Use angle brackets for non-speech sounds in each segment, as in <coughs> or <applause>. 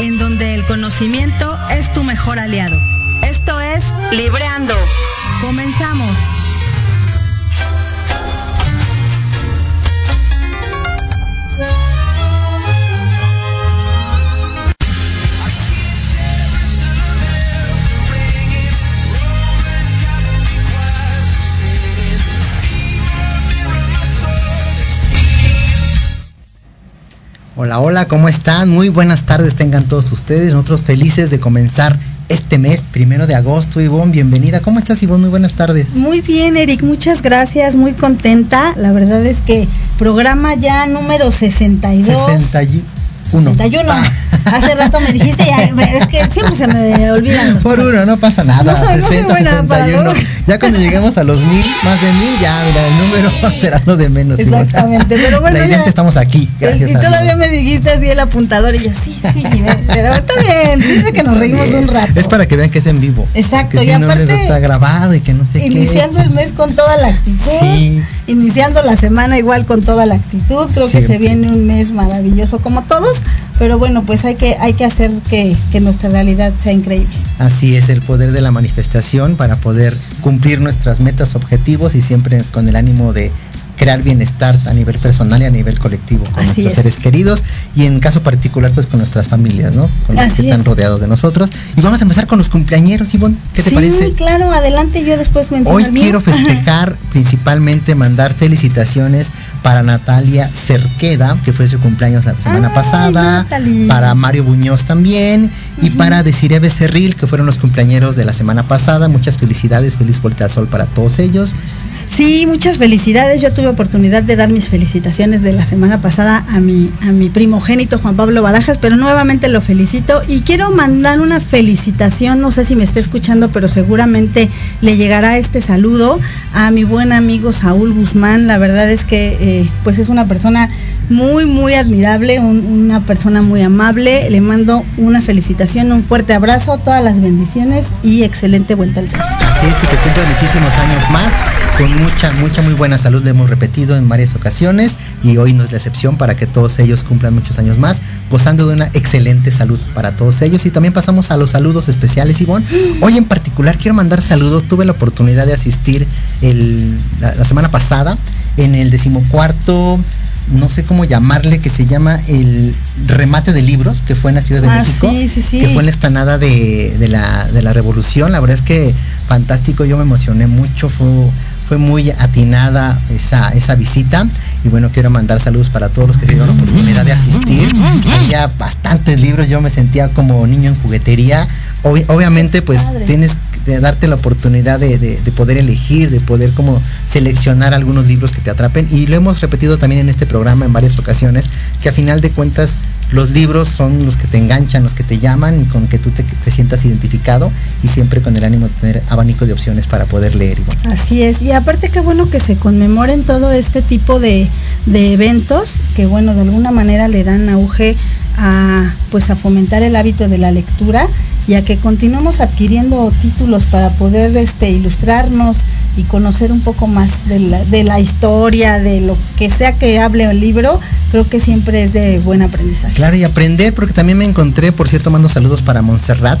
en donde el conocimiento es tu mejor aliado. Esto es Libreando. Comenzamos. Hola, hola, ¿cómo están? Muy buenas tardes tengan todos ustedes. Nosotros felices de comenzar este mes, primero de agosto. Ivonne, bienvenida. ¿Cómo estás, Ivonne? Muy buenas tardes. Muy bien, Eric, muchas gracias, muy contenta. La verdad es que programa ya número 62. 61. 61. Ah. <laughs> Hace rato me dijiste, ya, es que siempre se me olvidan. Por uno, no pasa nada. No soy- no soy buena para los- Ya cuando lleguemos a los mil, más de mil, ya, mira, el número <laughs> será lo de menos. Exactamente, pero bueno, La idea ya. es que estamos aquí. Gracias y a todavía Dios. me dijiste así el apuntador y yo, sí, sí, pero está bien, sirve que nos reímos un rato. Es para que vean que es en vivo. Exacto, que y si no, aparte- luego está grabado y que no sé Iniciando qué. el mes con toda la actitud, Sí. iniciando la semana igual con toda la actitud, creo que se viene un mes maravilloso como todos, pero bueno, pues hay que, hay que hacer que, que nuestra realidad sea increíble. Así es el poder de la manifestación para poder cumplir nuestras metas, objetivos y siempre con el ánimo de crear bienestar a nivel personal y a nivel colectivo con Así nuestros es. seres queridos y en caso particular pues con nuestras familias, ¿no? Con los Así que están es. rodeados de nosotros. Y vamos a empezar con los cumpleañeros, Ivonne. ¿Qué te sí, parece? claro, adelante, yo después menciono Hoy el mío. quiero festejar principalmente mandar felicitaciones para Natalia Cerqueda, que fue su cumpleaños la semana Ay, pasada, Natalie. para Mario Buñoz también, y para Desiree Becerril, que fueron los cumpleañeros de la semana pasada. Muchas felicidades, feliz vuelta al sol para todos ellos. Sí, muchas felicidades. Yo tuve oportunidad de dar mis felicitaciones de la semana pasada a mi, a mi primogénito Juan Pablo Barajas, pero nuevamente lo felicito y quiero mandar una felicitación, no sé si me está escuchando, pero seguramente le llegará este saludo a mi buen amigo Saúl Guzmán. La verdad es que eh, pues es una persona muy, muy admirable, un- una persona muy amable. Le mando una felicitación, un fuerte abrazo, todas las bendiciones y excelente vuelta al que cumpla muchísimos años más, con mucha, mucha, muy buena salud, lo hemos repetido en varias ocasiones, y hoy no es la excepción para que todos ellos cumplan muchos años más, gozando de una excelente salud para todos ellos. Y también pasamos a los saludos especiales, Ivonne. Hoy en particular quiero mandar saludos, tuve la oportunidad de asistir el- la, la semana pasada en el decimocuarto no sé cómo llamarle, que se llama el remate de libros, que fue en la Ciudad de Ah, México, sí, sí, sí. que fue en la explanada de, de la, de la Revolución. La verdad es que fantástico, yo me emocioné mucho, fue, fue muy atinada esa, esa visita. Y bueno, quiero mandar saludos para todos los que se dieron la oportunidad de asistir. Había bastantes libros, yo me sentía como niño en juguetería. Obvi- obviamente, pues tienes que darte la oportunidad de, de- de poder elegir, de poder como seleccionar algunos libros que te atrapen. Y lo hemos repetido también en este programa en varias ocasiones, que a final de cuentas los libros son los que te enganchan, los que te llaman y con que tú te, te sientas identificado y siempre con el ánimo de tener abanico de opciones para poder leer. Ivonne. Así es, y aparte qué bueno que se conmemoren todo este tipo de, de eventos que bueno, de alguna manera le dan auge a pues a fomentar el hábito de la lectura y a que continuemos adquiriendo títulos para poder este ilustrarnos y conocer un poco más de la, de la historia, de lo que sea que hable el libro, creo que siempre es de buen aprendizaje. Claro, y aprender, porque también me encontré, por cierto, mando saludos para Montserrat,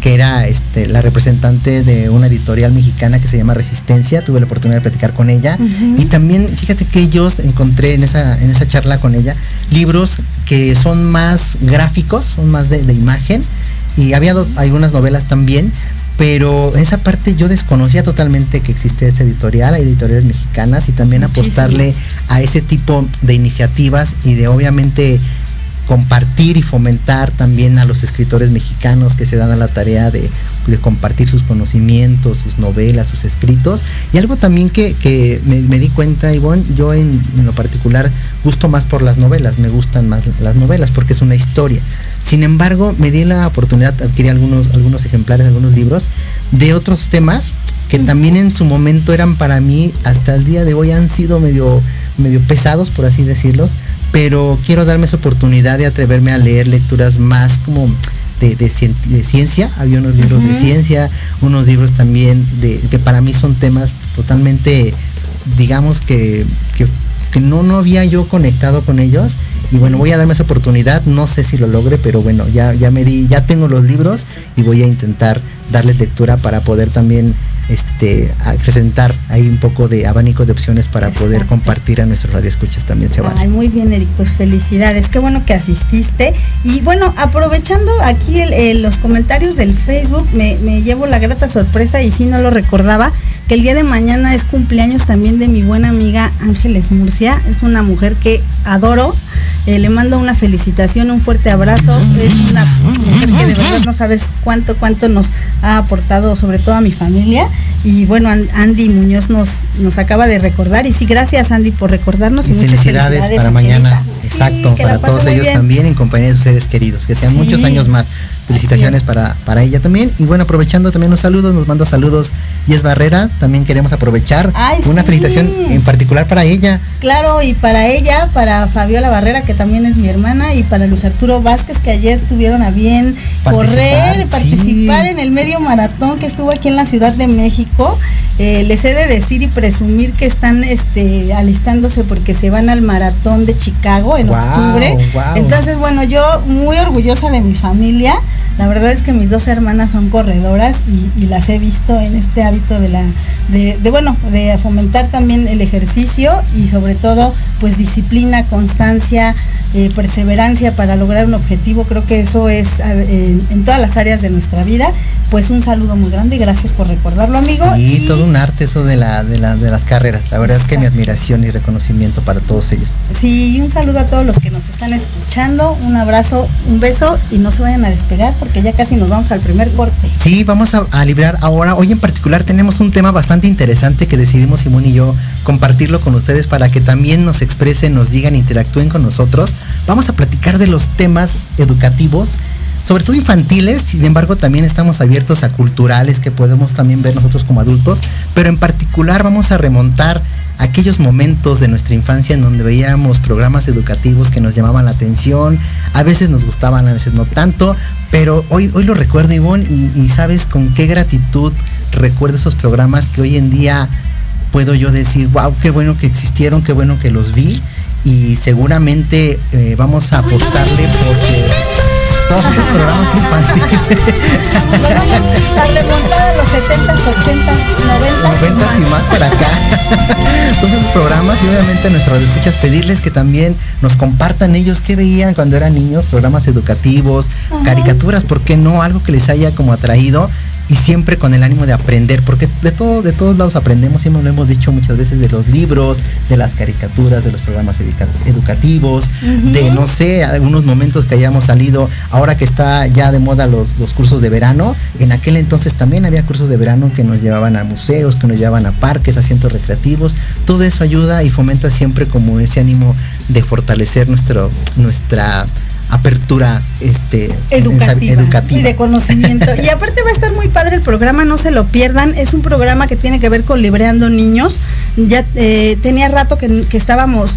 que era este, la representante de una editorial mexicana que se llama Resistencia. Tuve la oportunidad de platicar con ella. Y también, fíjate que ellos encontré en esa, en esa charla con ella libros que son más gráficos, son más de, de imagen. Y había do- algunas novelas también. Pero esa parte yo desconocía totalmente que existía esa editorial, hay editoriales mexicanas y también Muchísimas. apostarle a ese tipo de iniciativas y de obviamente compartir y fomentar también a los escritores mexicanos que se dan a la tarea de, compartir sus conocimientos, sus novelas, sus escritos. Y algo también que, que me, me di cuenta, Ivonne, yo en, en lo particular gusto más por las novelas, me gustan más las novelas porque es una historia. Sin embargo, me di la oportunidad de adquirir algunos, algunos ejemplares, algunos libros de otros temas que también en su momento eran para mí, hasta el día de hoy han sido medio, medio pesados, por así decirlo, pero quiero darme esa oportunidad de atreverme a leer lecturas más como de, de cien- de ciencia, había unos libros de ciencia, unos libros también de que para mí son temas totalmente, digamos que, que, que no, no había yo conectado con ellos. Y bueno, voy a darme esa oportunidad, no sé si lo logre, pero bueno, ya, ya me di, ya tengo los libros y voy a intentar darles lectura para poder también este acrecentar ahí un poco de abanico de opciones para poder compartir a nuestros radioescuchas también se Ay, vale. muy bien, Eric, pues felicidades. Qué bueno que asististe. Y bueno, aprovechando aquí el- el- los comentarios del Facebook, me, me llevo la grata sorpresa y sí no lo recordaba, que el día de mañana es cumpleaños también de mi buena amiga Ángeles Murcia. Es una mujer que adoro. Eh, le mando una felicitación, un fuerte abrazo. Es una mujer que de verdad no sabes cuánto, cuánto nos ha aportado, sobre todo a mi familia. Y bueno, An- Andy Muñoz nos, nos acaba de recordar. Y sí, gracias Andy por recordarnos. Y, Y muchas felicidades, para mañana, exacto, Sí, para todos ellos bien. también en compañía de sus seres queridos, que sean Sí. muchos años más. Felicitaciones para, para ella también. Y bueno, aprovechando también los saludos, nos manda saludos Yes Barrera, también queremos aprovechar Ay, una sí. felicitación en particular para ella. Claro, y para ella, para Fabiola Barrera, que también es mi hermana, y para Luis Arturo Vázquez, que ayer tuvieron a bien Participar, correr, sí. participar en el medio maratón que estuvo aquí en la Ciudad de México. Eh, les he de decir y presumir que están este, alistándose porque se van al maratón de Chicago en octubre. Entonces, bueno, yo muy orgullosa de mi familia. La verdad es que mis dos hermanas son corredoras y, y las he visto en este hábito de la, de, de, bueno, de fomentar también el ejercicio y sobre todo, pues disciplina, constancia, eh, perseverancia para lograr un objetivo. Creo que eso es en, en todas las áreas de nuestra vida. Pues un saludo muy grande y gracias por recordarlo, amigo. Y todo un arte eso de, la, de, la- de las carreras. La verdad es que mi admiración y reconocimiento para todos ellos. Sí, y un saludo a todos los que nos están escuchando. Un abrazo, un beso y no se vayan a despegar porque ya casi nos vamos al primer corte. Sí, vamos a, a librar ahora. Hoy en particular tenemos un tema bastante interesante que decidimos Simón y yo compartirlo con ustedes para que también nos expresen, nos digan, interactúen con nosotros. Vamos a platicar de los temas educativos, sobre todo infantiles, sin embargo también estamos abiertos a culturales que podemos también ver nosotros como adultos, pero en particular vamos a remontar aquellos momentos de nuestra infancia en donde veíamos programas educativos que nos llamaban la atención, a veces nos gustaban, a veces no tanto, pero hoy, hoy lo recuerdo Ivonne y, y sabes con qué gratitud recuerdo esos programas que hoy en día puedo yo decir, wow, qué bueno que existieron, qué bueno que los vi y seguramente eh, vamos a apostarle porque todos esos programas infantiles Nos vamos a remontar a los 70, 80, 90. 90 y más para acá. Todos esos programas y obviamente a nuestros escuchas pedirles que también nos compartan ellos qué veían cuando eran niños, programas educativos, Ajá. caricaturas, ¿por qué no? Algo que les haya como atraído. Y siempre con el ánimo de aprender, porque de todo, de todos lados aprendemos, siempre lo hemos dicho muchas veces de los libros, de las caricaturas, de los programas educativos, de no sé, algunos momentos que hayamos salido, ahora que está ya de moda los, los cursos de verano, en aquel entonces también había cursos de verano que nos llevaban a museos, que nos llevaban a parques, a centros recreativos, todo eso ayuda y fomenta siempre como ese ánimo de fortalecer nuestro, nuestra apertura este, educativa, y de conocimiento. y aparte va a estar muy padre el programa, no se lo pierdan. Es un programa que tiene que ver con libreando niños. Ya eh, tenía rato que, que estábamos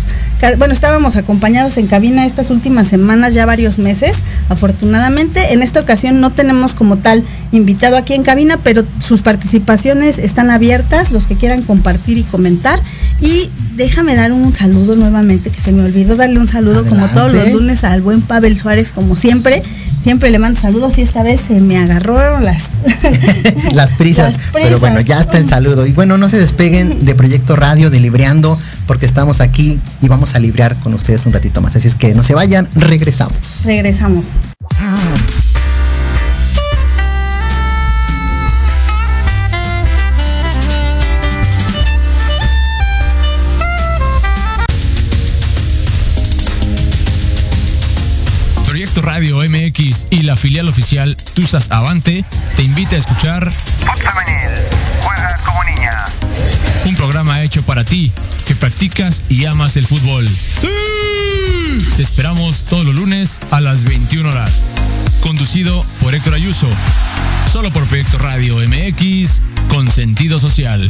bueno, estábamos acompañados en cabina estas últimas semanas, ya varios meses, afortunadamente. En esta ocasión no tenemos como tal invitado aquí en cabina, pero sus participaciones están abiertas, los que quieran compartir y comentar. Y déjame dar un saludo nuevamente, que se me olvidó darle un saludo como todos los lunes al buen Pavel Suárez, como siempre siempre le mando saludos y esta vez se me agarraron las, <laughs> las, prisas, Pero bueno, ya está el saludo. Y bueno, no se despeguen de Proyecto Radio, de Libreando, porque estamos aquí y vamos a librear con ustedes un ratito más. Así es que no se vayan, regresamos. Regresamos. Radio MX y la filial oficial Tusas Avante te invita a escuchar juega como niña. Un programa hecho para ti, que practicas y amas el fútbol. ¡Sí! Te esperamos todos los lunes a las 21 horas. Conducido por Héctor Ayuso. Solo por Proyecto Radio MX con sentido social.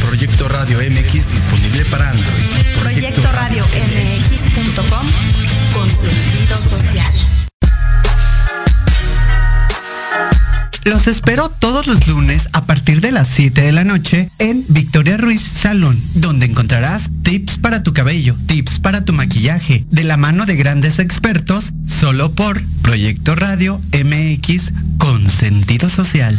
Proyecto Radio MX disponible para Android. Proyecto, Radio MX.com con sentido social. Los espero todos los lunes a partir de las 7 de la noche en Victoria Ruiz Salón, donde encontrarás tips para tu cabello, tips para tu maquillaje, de la mano de grandes expertos, solo por Proyecto Radio MX con sentido social.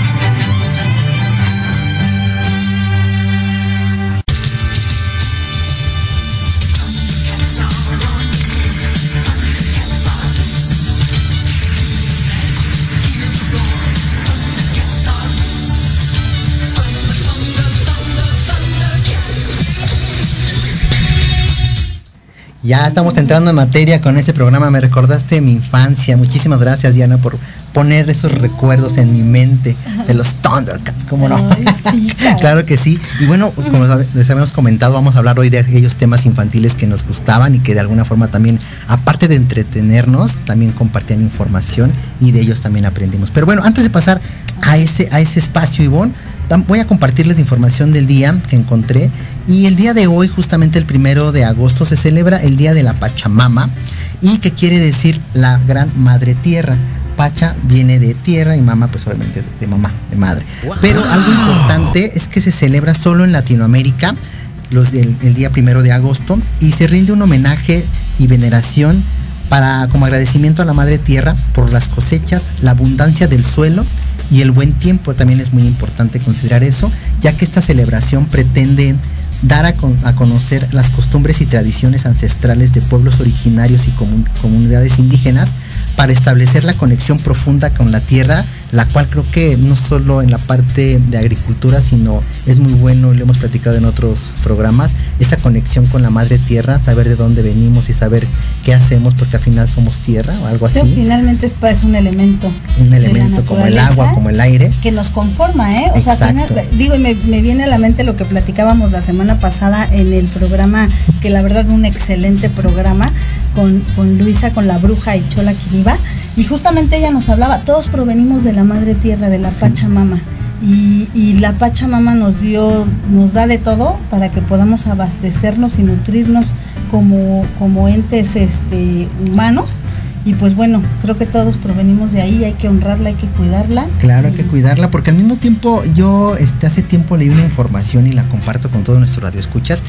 Ya estamos entrando en materia con este programa. Me recordaste mi infancia. Muchísimas gracias, Diana, por poner esos recuerdos en mi mente de los Thundercats. ¿Cómo no? <laughs> claro que sí. Y bueno, como les habíamos comentado, vamos a hablar hoy de aquellos temas infantiles que nos gustaban y que de alguna forma también, aparte de entretenernos, también compartían información y de ellos también aprendimos. Pero bueno, antes de pasar a ese, a ese espacio, Ivonne, voy a compartirles la información del día que encontré. Y el día de hoy, justamente el primero de agosto, se celebra el Día de la Pachamama y que quiere decir la Gran Madre Tierra. Pacha viene de tierra y Mama, pues obviamente de mamá, de madre. Pero algo importante es que se celebra solo en Latinoamérica los del, el día primero de agosto y se rinde un homenaje y veneración para como agradecimiento a la madre tierra por las cosechas, la abundancia del suelo y el buen tiempo. También es muy importante considerar eso, ya que esta celebración pretende dar a, conocer las costumbres y tradiciones ancestrales de pueblos originarios y comunidades indígenas para establecer la conexión profunda con la tierra, la cual creo que no solo en la parte de agricultura, sino es muy bueno, lo hemos platicado en otros programas, esa conexión con la madre tierra, saber de dónde venimos y saber qué hacemos, porque al final somos tierra o algo así. finalmente es, es un elemento. Un elemento como el agua, como el aire. Que nos conforma, ¿eh? O sea, digo, y me, me viene a la mente lo que platicábamos la semana pasada en el programa, que la verdad un excelente programa, con, con Luisa, con la bruja y Chola Quiriba, y justamente ella nos hablaba, todos provenimos de la madre tierra, de la Pachamama. Y, y, la Pachamama nos dio, nos da de todo para que podamos abastecernos y nutrirnos como, como entes este, humanos. Y pues bueno, creo que todos provenimos de ahí, hay que honrarla, hay que cuidarla. Claro, hay que cuidarla, porque al mismo tiempo yo este, hace tiempo leí una información y la comparto con todos nuestros radioescuchas,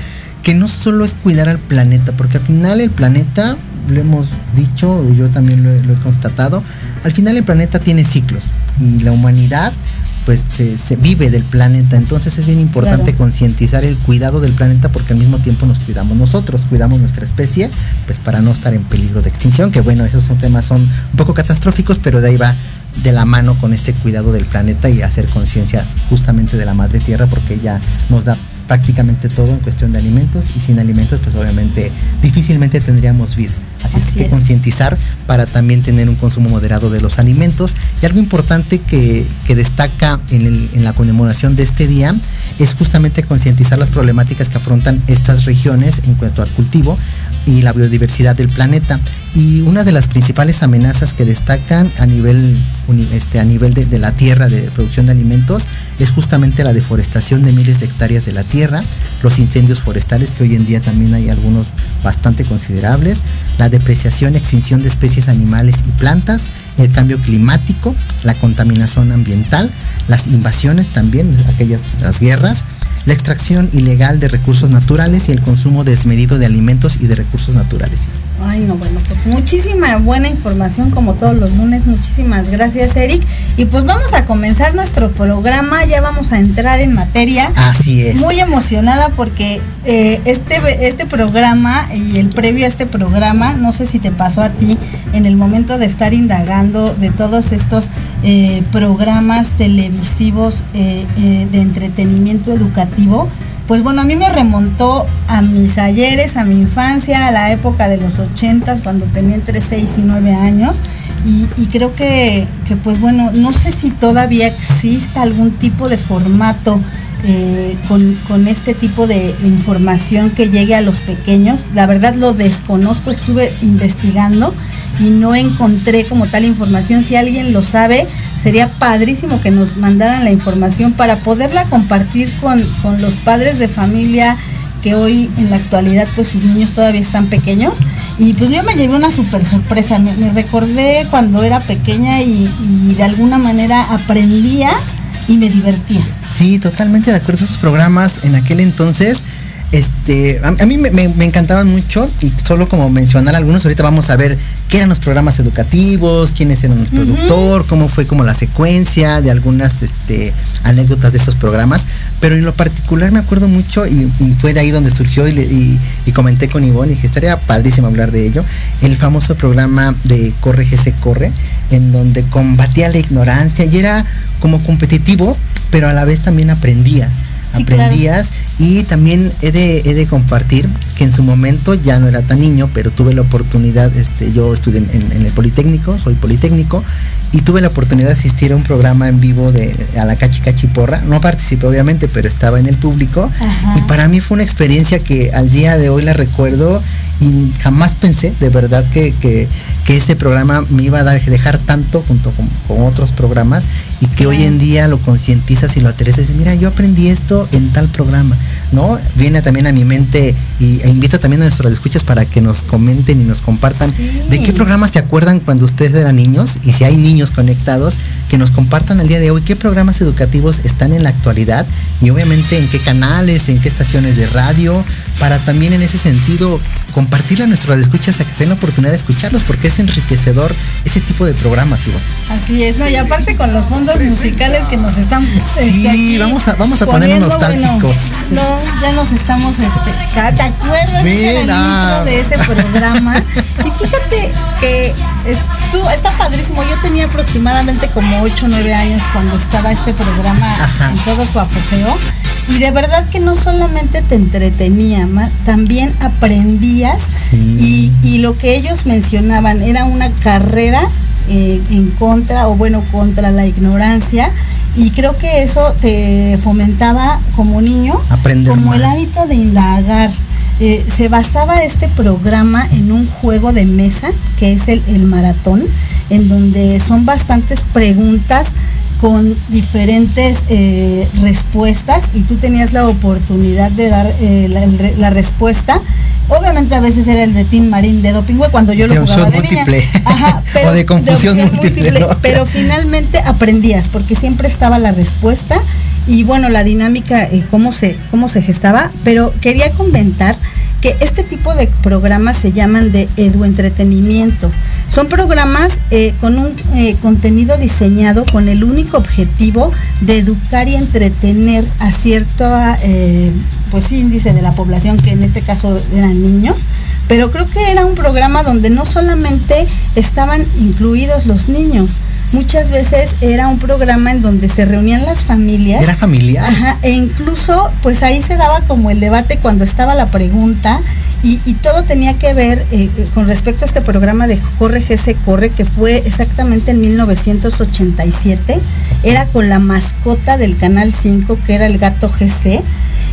que no solo es cuidar al planeta, porque al final el planeta, lo hemos dicho, yo también lo he, constatado, al final el planeta tiene ciclos y la humanidad pues se, vive del planeta. Entonces es bien importante concientizar el cuidado del planeta porque al mismo tiempo nos cuidamos nosotros, cuidamos nuestra especie, pues para no estar en peligro de extinción, que bueno, esos son temas son un poco catastróficos, pero de ahí va de la mano con este cuidado del planeta y hacer conciencia justamente de la madre tierra porque ella nos da prácticamente todo en cuestión de alimentos y sin alimentos pues obviamente difícilmente tendríamos vida. Así, es que concientizar para también tener un consumo moderado de los alimentos. Y algo importante que, destaca en, en, la conmemoración de este día es justamente concientizar las problemáticas que afrontan estas regiones en cuanto al cultivo y la biodiversidad del planeta. Y una de las principales amenazas que destacan a nivel, este, a nivel de, la tierra de producción de alimentos es justamente la deforestación de miles de hectáreas de la tierra, los incendios forestales, que hoy en día también hay algunos bastante considerables, la depreciación, extinción de especies animales y plantas, el cambio climático, la contaminación ambiental, las invasiones también, aquellas las guerras, la extracción ilegal de recursos naturales y el consumo desmedido de alimentos y de recursos naturales. Ay, no, bueno, pues muchísima buena información como todos los lunes. Muchísimas gracias, Eric. Y pues vamos a comenzar nuestro programa. Ya vamos a entrar en materia. Así es. Muy emocionada porque eh, este, este programa y el previo a este programa, no sé si te pasó a ti, en el momento de estar indagando de todos estos eh, programas televisivos eh, de entretenimiento educativo pues bueno, a mí me remontó a mis ayeres, a mi infancia, a la época de los ochentas, cuando tenía entre 6 y 9 años. Y, creo que, pues bueno, no sé si todavía exista algún tipo de formato eh, con, este tipo de información que llegue a los pequeños. La verdad lo desconozco, estuve investigando y no encontré como tal información. Si alguien lo sabe, sería padrísimo que nos mandaran la información para poderla compartir con, los padres de familia que hoy en la actualidad pues sus niños todavía están pequeños y pues yo me llevé una súper sorpresa, me, recordé cuando era pequeña y, de alguna manera aprendía y me divertía. Sí, totalmente de acuerdo. Esos programas en aquel entonces este, a, mí me, encantaban mucho y solo como mencionar algunos, ahorita vamos a ver qué eran los programas educativos, quiénes eran los productor, cómo fue como la secuencia de algunas este, anécdotas de esos programas, pero en lo particular me acuerdo mucho y, fue de ahí donde surgió y, comenté con Ivonne y dije, estaría padrísimo hablar de ello, el famoso programa de Corre GC Corre, en donde combatía la ignorancia y era como competitivo, pero a la vez también aprendías aprendías y también he de, he de compartir que en su momento ya no era tan niño, pero tuve la oportunidad, este, yo estudié en, el Politécnico, soy Politécnico, y tuve la oportunidad de asistir a un programa en vivo de a la Cachi Porra. No participé obviamente, pero estaba en el público. Y para mí fue una experiencia que al día de hoy la recuerdo y jamás pensé de verdad que, que, ese programa me iba a dar, dejar tanto junto con, con otros programas y que hoy en día lo concientizas y lo aterrizas y dices, mira, yo aprendí esto en tal programa. ¿no? Viene también a mi mente y e invito también a nuestros escuchas para que nos comenten y nos compartan de qué programas se acuerdan cuando ustedes eran niños y si hay niños conectados, que nos compartan el día de hoy qué programas educativos están en la actualidad y obviamente en qué canales, en qué estaciones de radio, para también en ese sentido compartirle a nuestros escuchas a que se den la oportunidad de escucharlos porque es enriquecedor ese tipo de programas, Iván. Así es, ¿no? Y aparte con los fondos musicales que nos están... Sí, este, vamos a, vamos a poner nostálgicos. no, ya nos estamos... Este, ¿Te acuerdas Mira. de ese programa? y fíjate que tú, está padrísimo. Yo tenía aproximadamente como 8 o 9 años cuando estaba este programa en todo su apogeo. Y de verdad que no solamente te entretenía, también y, lo que ellos mencionaban era una carrera eh, en contra o bueno, contra la ignorancia. Y creo que eso te fomentaba como niño, como el hábito de indagar. Eh, se basaba este programa en un juego de mesa, que es el, el maratón, en donde son bastantes preguntas con diferentes eh, respuestas y tú tenías la oportunidad de dar eh, la, respuesta. Obviamente a veces era el de Tim Marín de doping cuando yo lo jugaba de múltiple. <laughs> pero, o de confusión múltiple. Pero <laughs> finalmente aprendías porque siempre estaba la respuesta y bueno, la dinámica, eh, cómo, se, cómo se gestaba. Pero quería comentar que este tipo de programas se llaman de eduentretenimiento. Son programas eh, con un eh, contenido diseñado con el único objetivo de educar y entretener a cierto eh, pues, índice de la población, que en este caso eran niños. Pero creo que era un programa donde no solamente estaban incluidos los niños, muchas veces era un programa en donde se reunían las familias. Era familiar. Ajá, e incluso pues ahí se daba como el debate cuando estaba la pregunta y, todo tenía que ver eh, eh, con respecto a este programa de Corre GC Corre, que fue exactamente en 1987. Era con la mascota del Canal 5, que era el gato GC.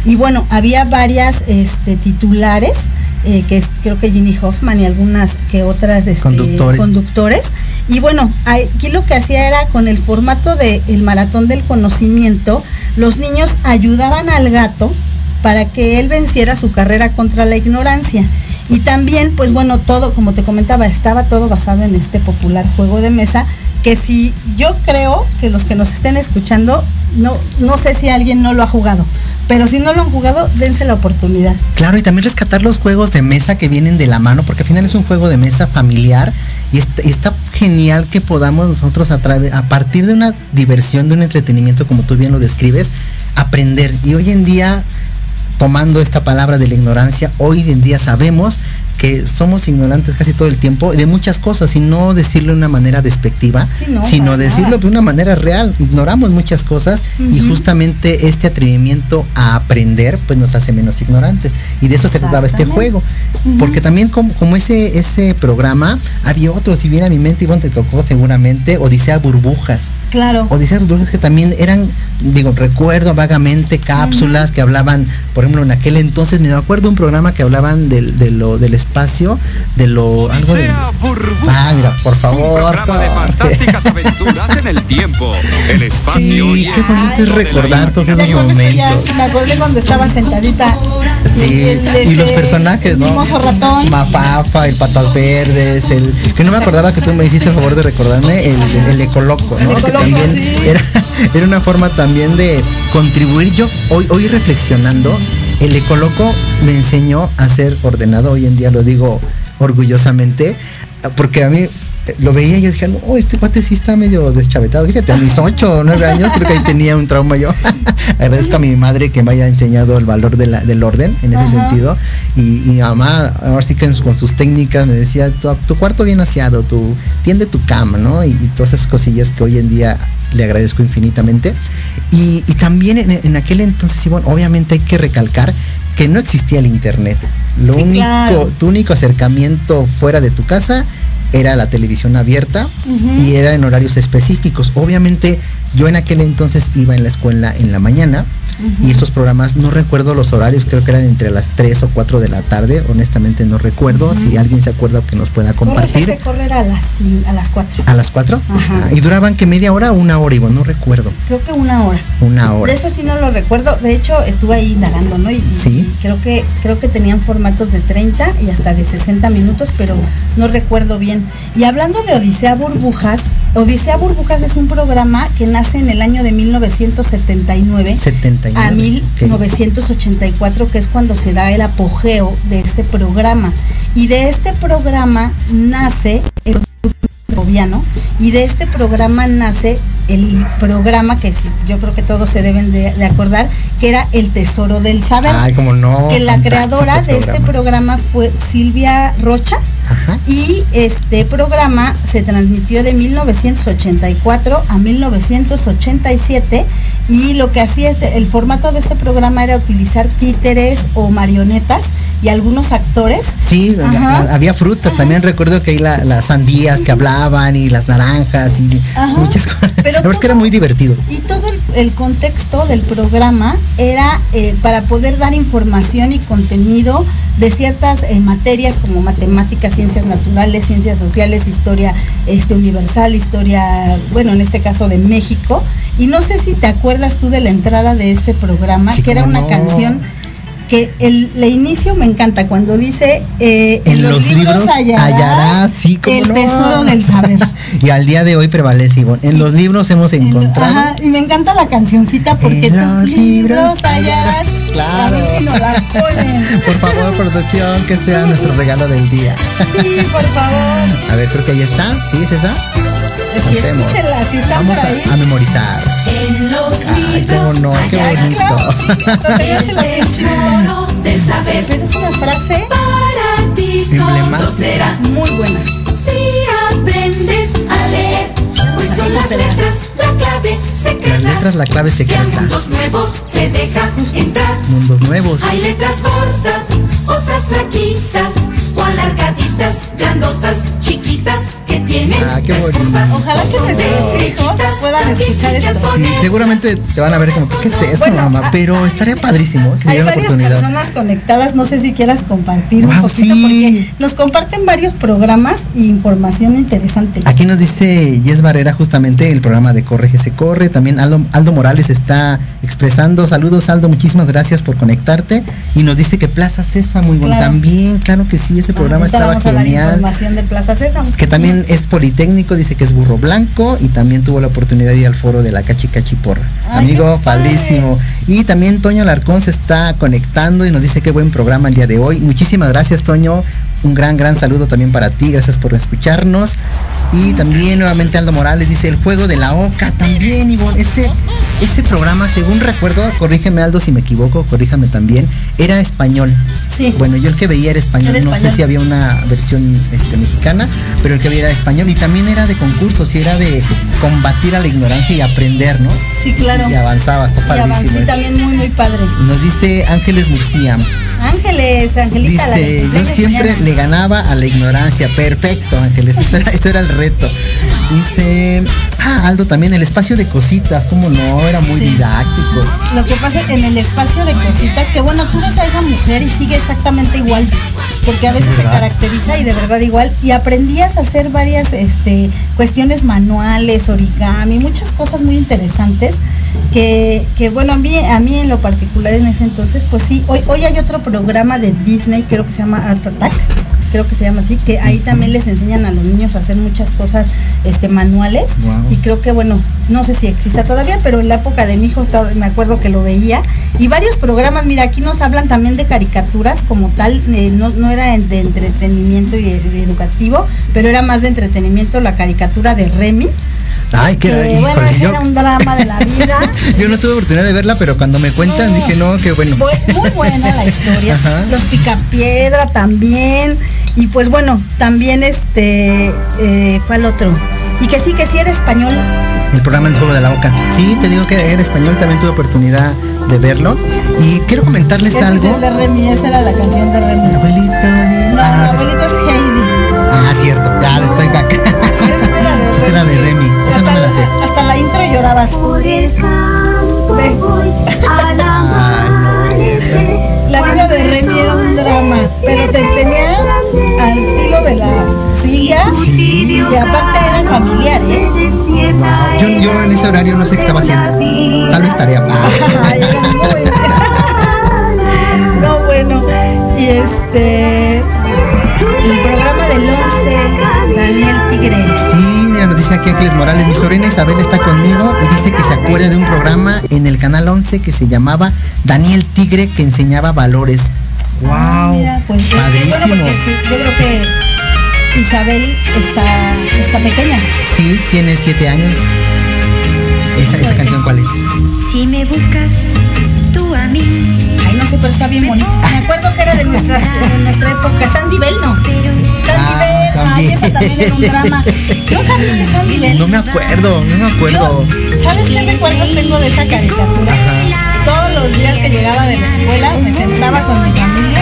Y bueno, había varias este, titulares, eh, que es, creo que Ginny Hoffman y algunas que otras este, conductores. Y bueno, aquí lo que hacía era con el formato del maratón del conocimiento, los niños ayudaban al gato para que él venciera su carrera contra la ignorancia. Y también, pues bueno, todo, como te comentaba, estaba todo basado en este popular juego de mesa, que si yo creo que los que nos estén escuchando, no, no sé si alguien no lo ha jugado, pero si no lo han jugado, dense la oportunidad. Claro, y también rescatar los juegos de mesa que vienen de la mano, porque al final es un juego de mesa familiar y está, genial que podamos nosotros a, a partir de una diversión, de un entretenimiento, como tú bien lo describes, aprender. Y hoy en día tomando esta palabra de la ignorancia, hoy en día sabemos que somos ignorantes casi todo el tiempo de muchas cosas y no decirlo de una manera despectiva, sino decirlo de una manera real. Ignoramos muchas cosas y justamente este atrevimiento a aprender pues nos hace menos ignorantes. Y de eso se trataba este juego. Porque también como, ese, ese programa, había otros, si viene a mi mente, Ivonne te tocó seguramente, Odisea Burbujas. Claro. Odisea Burbujas que también eran, digo, recuerdo vagamente cápsulas que hablaban, por ejemplo, en aquel entonces, me acuerdo un programa que hablaban del, de lo, del espacio, de lo algo de. Ah, mira, por favor. Un programa de fantásticas aventuras en el tiempo, el espacio. Sí, qué bonito es recordar todos esos momentos. me acordé cuando estaba sentadita. Sí, y, los este, personajes, ¿no? Ratón. Mafafa, el patas verdes, el. Que no me acordaba que tú me hiciste el favor de recordarme el, el ecoloco, ¿no? También era, <laughs> era una forma también de contribuir. Yo hoy, hoy reflexionando, el ecoloco me enseñó a ser ordenado, hoy en día lo digo orgullosamente, porque a mí eh, lo veía y yo dije, no, este cuate sí está medio deschavetado. Fíjate, a mis ocho o nueve años creo que ahí tenía un trauma yo. <laughs> Agradezco a mi madre que me haya enseñado el valor del orden en ese sentido. Y, mi mamá, ahora sí que con sus técnicas me decía, tu, cuarto bien aseado, tu, tiende tu cama, ¿no? Y, todas esas cosillas que hoy en día le agradezco infinitamente. Y, también en, aquel entonces, bueno, obviamente hay que recalcar que no existía el internet. Lo único, tu único acercamiento fuera de tu casa era la televisión abierta y era en horarios específicos. Obviamente yo en aquel entonces iba en la escuela en la mañana y estos programas, no recuerdo los horarios, creo que eran entre las 3 o 4 de la tarde, honestamente no recuerdo, si alguien se acuerda que nos pueda compartir. Corre, correr a las, a las 4. ¿A las 4? Ajá. ¿Y duraban que media hora o una hora, Ivonne? No recuerdo. Creo que una hora. Una hora. De eso sí no lo recuerdo. De hecho, estuve ahí indagando, ¿no? Y, Sí. y creo que creo que tenían formatos de 30 y hasta de 60 minutos, pero no recuerdo bien. Y hablando de Odisea Burbujas, Odisea Burbujas es un programa que nace en el año de 1979 79. A ok. 1984, que es cuando se da el apogeo de este programa. Y de este programa nace el Boviano, y de este programa nace el programa que sí, yo creo que todos se deben de, de acordar, que era El Tesoro del Saber. Ay, como no. que la creadora de este programa fue Silvia Rocha Ajá. y este programa se transmitió de 1984 a 1987 y lo que hacía este, el formato de este programa era utilizar títeres o marionetas y algunos actores. Sí, Ajá. había frutas, también recuerdo que hay la- las sandías que hablaban y las naranjas y Ajá. muchas cosas. Pero la verdad es que era muy divertido. Y todo el, el contexto del programa era eh, para poder dar información y contenido de ciertas eh, materias como matemáticas, ciencias naturales, ciencias sociales, historia este, universal, historia, bueno, en este caso de México. Y no sé si te acuerdas tú de la entrada de este programa, Sí, que era una no. canción que el, el inicio me encanta cuando dice eh, En los libros sí, cómo el no. tesoro del saber. <laughs> y al día de hoy prevalece, Ivonne. En los libros hemos En- encontrado. Ajá, y me encanta la cancioncita porque En los libros libros hallarás. <laughs> Claro. A ver si nos la ponen. <laughs> Por favor, producción, que sea nuestro regalo del día. Sí, por favor. A ver, creo que ahí está. ¿Sí es esa? Sí, escúchenla, si están Vamos por ahí. a, a memorizar. En los Ay, cómo no, qué bonito. claro, que del saber Pero es una frase para ti todo será muy buena. si aprendes a leer pues son las letras la clave Las secreta letras, la clave que a secreta. mundos nuevos te deja entrar Mundos nuevos. hay letras gordas otras flaquitas o alargaditas grandotas chiquitas que tienen Ah, qué bonito. Ojalá que nuestros hijos puedan escuchar esto. Sí, seguramente te van a ver como, ¿qué es eso, Bueno, mamá? ah, Pero estaría padrísimo que Hay varias personas conectadas, no sé si quieras compartir un poquito sí. porque nos comparten varios programas y información interesante. Aquí nos dice Jess Barrera justamente el programa de Corre que se corre. También Aldo, Aldo Morales está expresando. Saludos Aldo, muchísimas gracias por conectarte. Y nos dice que Plaza Sésamo, Ivonne, Claro. también, claro que sí, ese programa estaba genial. información de Plaza Sésamo. Que también es politécnico, dice que es burro blanco y también tuvo la oportunidad de ir al foro de la Cachicachiporra. Ay, Amigo, padrísimo. Y también Toño Alarcón se está conectando y nos dice qué buen programa el día de hoy. Muchísimas gracias, Toño. Un gran, gran saludo también para ti. Gracias por escucharnos. Y también nuevamente Aldo Morales dice el juego de la oca también, Ivonne. Ese, ese programa, según recuerdo, corrígeme Aldo si me equivoco, corríjame también, era español. Sí. Bueno, yo el que veía era español. Era no español. sé si había una versión este, mexicana, pero el que veía era español y también era de concursos y era de combatir a la ignorancia y aprender, ¿no? Sí, claro. Y avanzaba, está Y padrísimo. avancé ¿eh? también muy, muy padre. Nos dice Ángeles Murcia, Ángeles, Angelita, la dice, yo cumpleaños siempre le ganaba a la ignorancia. Perfecto, Ángeles, <laughs> eso era, el reto. Dice, ah, Aldo también, el espacio de cositas, como no, era muy Sí. didáctico. Lo que pasa en el espacio de cositas, que bueno, tú ves a esa mujer y sigue exactamente igual, porque a Sí, veces se caracteriza y de verdad igual, y aprendías a hacer varias este, cuestiones manuales, origami, muchas cosas muy interesantes, que, que bueno, a mí, a mí en lo particular en ese entonces, pues sí, hoy, hoy hay otro programa de Disney, creo que se llama Art Attack, creo que se llama así, que ahí también les enseñan a los niños a hacer muchas cosas este, manuales, Guau. y creo que bueno, no sé si exista todavía, pero en la época de mi hijo me acuerdo que lo veía. Y varios programas, mira, aquí nos hablan también de caricaturas como tal, eh, no, no era de entretenimiento y de- de educativo, pero era más de entretenimiento la caricatura de Remy. Ay, que, Que, híjole, bueno, ese yo, era un drama de la vida. <laughs> yo no tuve oportunidad de verla, pero cuando me cuentan dije, no, qué bueno. Bu- Muy buena la historia. <laughs> Ajá. Los Picapiedra también. Y pues bueno, también este, eh, ¿cuál otro? Y que sí, que sí era español. El programa El Juego de la Oca. Sí, te digo que era español, también tuve oportunidad de verlo. Y quiero comentarles Ese es algo. el de Remy, esa era la canción de el canal 11 que se llamaba Daniel Tigre que enseñaba valores. Wow, Ah, Mira, pues bueno padrísimo. porque sí, yo creo que Isabel está, está pequeña. Sí, tiene siete años. ¿Esa, esa canción cuál es? Si me buscas tú a mí, Ay, no sé, pero está bien bonito. Me acuerdo que era de nuestra, de nuestra época. Sandy Bell, ¿no? Sandy Ah, Bell, ay, también. esa también era un drama. ¿Nunca viste Sandy Bell? No me acuerdo, no me acuerdo. Yo, ¿Sabes qué recuerdos tengo de esa caricatura? Todos los días que llegaba de la escuela me sentaba con mi familia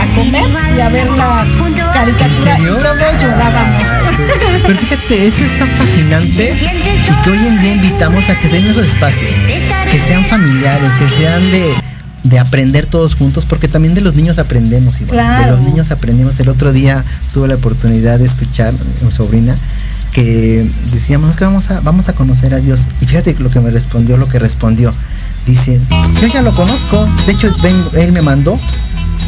a comer y a ver la caricatura y todos llorábamos. <laughs> Pero fíjate, eso es tan fascinante y que hoy en día invitamos a que den esos espacios, que sean familiares, que sean de, de aprender todos juntos, porque también de los niños aprendemos, Iván. De Claro. los niños aprendemos. El otro día tuve la oportunidad de escuchar a mi sobrina que decíamos "Es que vamos a, vamos a conocer a Dios. Y fíjate lo que me respondió, lo que respondió. Dice, yo ya lo conozco. De hecho, ven- él me mandó.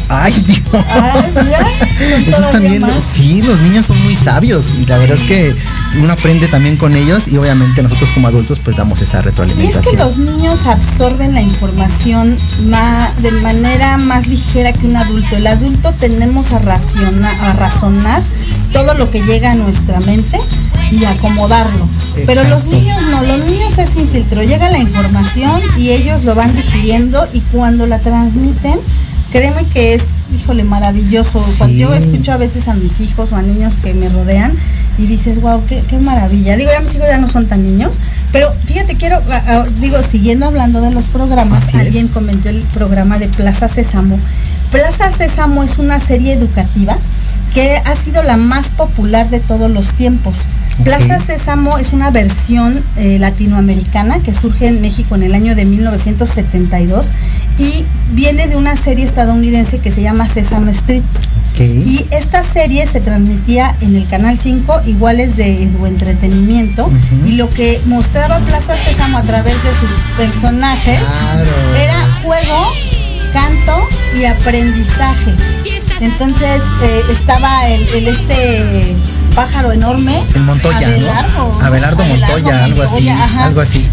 Ay, <laughs> Dios. Ay, mira, Eso también, más. sí, los niños son muy sabios y la verdad es que uno aprende también con ellos y obviamente nosotros como adultos pues damos esa Y es retroalimentación. que los niños absorben la información ma- de manera más ligera que un adulto. El adulto tenemos a, raciona- a razonar todo lo que llega a nuestra mente y acomodarlo. Pero los niños no, los niños es sin filtro. Llega la información y ellos lo van digiriendo y cuando la transmiten, créeme que es, híjole, maravilloso. Cuando yo Sí. escucho a veces a mis hijos o a niños que me rodean y dices, wow, qué, qué maravilla. Digo, ya mis hijos ya no son tan niños, pero fíjate, quiero, digo, siguiendo hablando de los programas, Así es. alguien comentó el programa de Plaza Sésamo. Plaza Sésamo es una serie educativa que ha sido la más popular de todos los tiempos. Plaza Sésamo es una versión eh, latinoamericana que surge en México en el año de 1972 y viene de una serie estadounidense que se llama Sesame Street. Y esta serie se transmitía en el Canal 5, iguales de Edu Entretenimiento, y lo que mostraba Plaza Sésamo a través de sus personajes Claro. era juego, canto y aprendizaje. Entonces eh, estaba el, el este pájaro enorme, El Montoya, Abelardo, ¿no? Abelardo Montoya, algo así, ajá. algo así.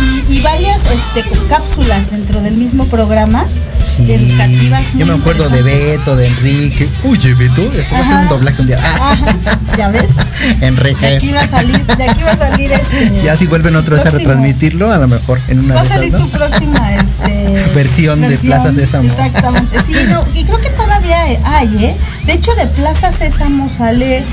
Y, y varias este, cápsulas dentro del mismo programa Sí. educativas. Yo me acuerdo de. Beto, de Enrique. Oye, Beto, ser Ajá. un doblaje un día. Ajá, <laughs> ya ves. De Enrique. aquí va a salir, de aquí va a salir este. <laughs> Ya si vuelven otra vez a retransmitirlo, a lo mejor en una Va a de esas, salir ¿no? tu próxima este, <laughs> Versión de Plaza Sésamo. Exactamente. Sí, no, y creo que todavía hay, ¿eh? De hecho, de Plaza Sésamo sale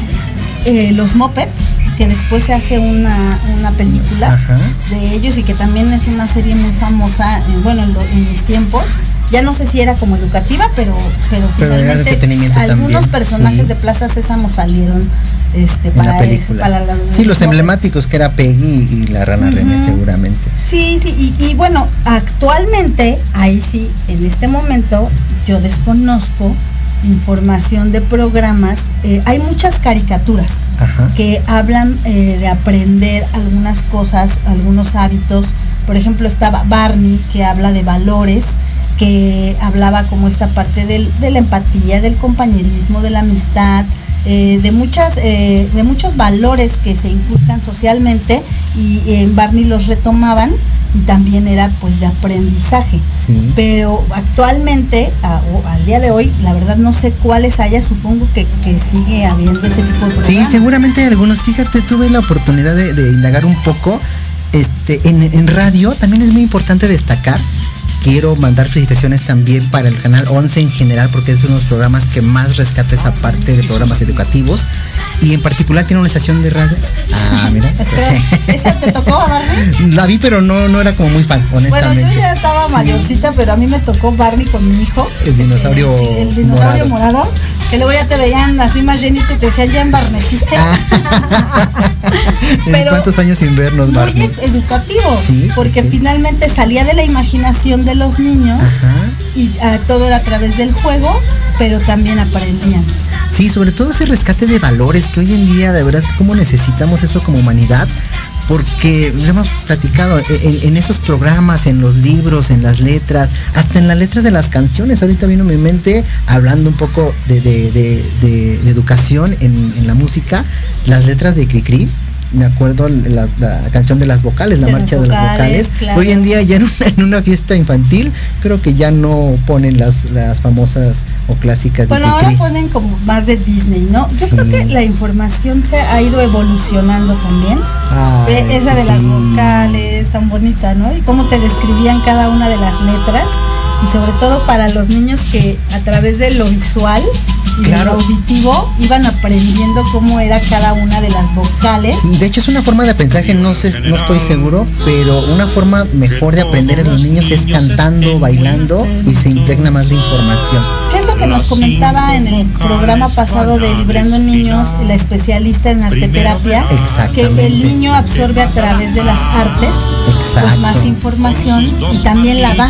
eh, Los Mopeds, que después se hace una, una película Ajá. de ellos y que también es una serie muy famosa, en, bueno, en, lo- en mis tiempos. Ya no sé si era como educativa, pero pero, Pero algunos también, personajes sí. de Plaza Sésamo salieron este, para, la película. para la- sí, los emblemáticos que era Peggy y la rana René Ujú. seguramente. Sí, sí, y, y bueno, actualmente, ahí sí, en este momento, yo desconozco información de programas. eh, hay muchas caricaturas Ajá. que hablan eh, de aprender algunas cosas, algunos hábitos. Por ejemplo, estaba Barney, que habla de valores, que hablaba como esta parte del- de la empatía, del compañerismo, de la amistad, eh, de muchas, eh, de muchos valores que se inculcan socialmente y en Barney los retomaban y también era pues de aprendizaje. Sí. Pero actualmente, a- o al día de hoy, la verdad no sé cuáles haya, supongo que, que sigue habiendo ese tipo de Sí, programas. seguramente hay algunos. Fíjate, tuve la oportunidad de, de indagar un poco. Este, en, en radio también es muy importante destacar. Quiero mandar felicitaciones también para el canal 11 en general, porque es uno de los programas que más rescata esa parte de programas educativos. Y en particular tiene una estación de radio. Ah, <laughs> mira. ¿Esa te tocó, Barney? <laughs> La vi, pero no, no era como muy fan, honestamente. Bueno, yo ya estaba mayorcita, pero a mí me tocó Barney con mi hijo. El dinosaurio, el, el dinosaurio morado. Que luego ya te veían así más llenito y te decían, ya embarneciste. <laughs> pero ¿Cuántos años sin vernos, Barney? Muy educativo, porque finalmente salía de la imaginación de los niños y ah, todo era a través del juego, pero también aprendían. Sí, sobre todo ese rescate de valores que hoy en día de verdad cómo necesitamos eso como humanidad porque lo hemos platicado en, esos programas, en los libros, en las letras, hasta en las letras de las canciones. Ahorita vino a mi mente hablando un poco de, educación en, la música, las letras de Cricri me acuerdo la, canción de las vocales, la marcha de las vocales. Hoy en día ya <laughs> en una, fiesta infantil creo que ya no ponen las, las famosas o clásicas. Bueno, ahora ponen como más de Disney, ¿no? Yo creo que la información se ha ido evolucionando también. Esa de las vocales, tan bonita, ¿no? Y cómo te describían cada una de las letras y sobre todo para los niños que a través de lo visual y lo auditivo iban aprendiendo cómo era cada una de las vocales. Y de hecho es una forma de aprendizaje, no sé, no estoy seguro, pero una forma mejor de aprender en los niños es cantando, bailando y se impregna más de información. ¿Qué es lo que nos comentaba en el programa pasado de Librando Niños, la especialista en arteterapia? Que el niño absorbe a través de las artes pues más información y también la da.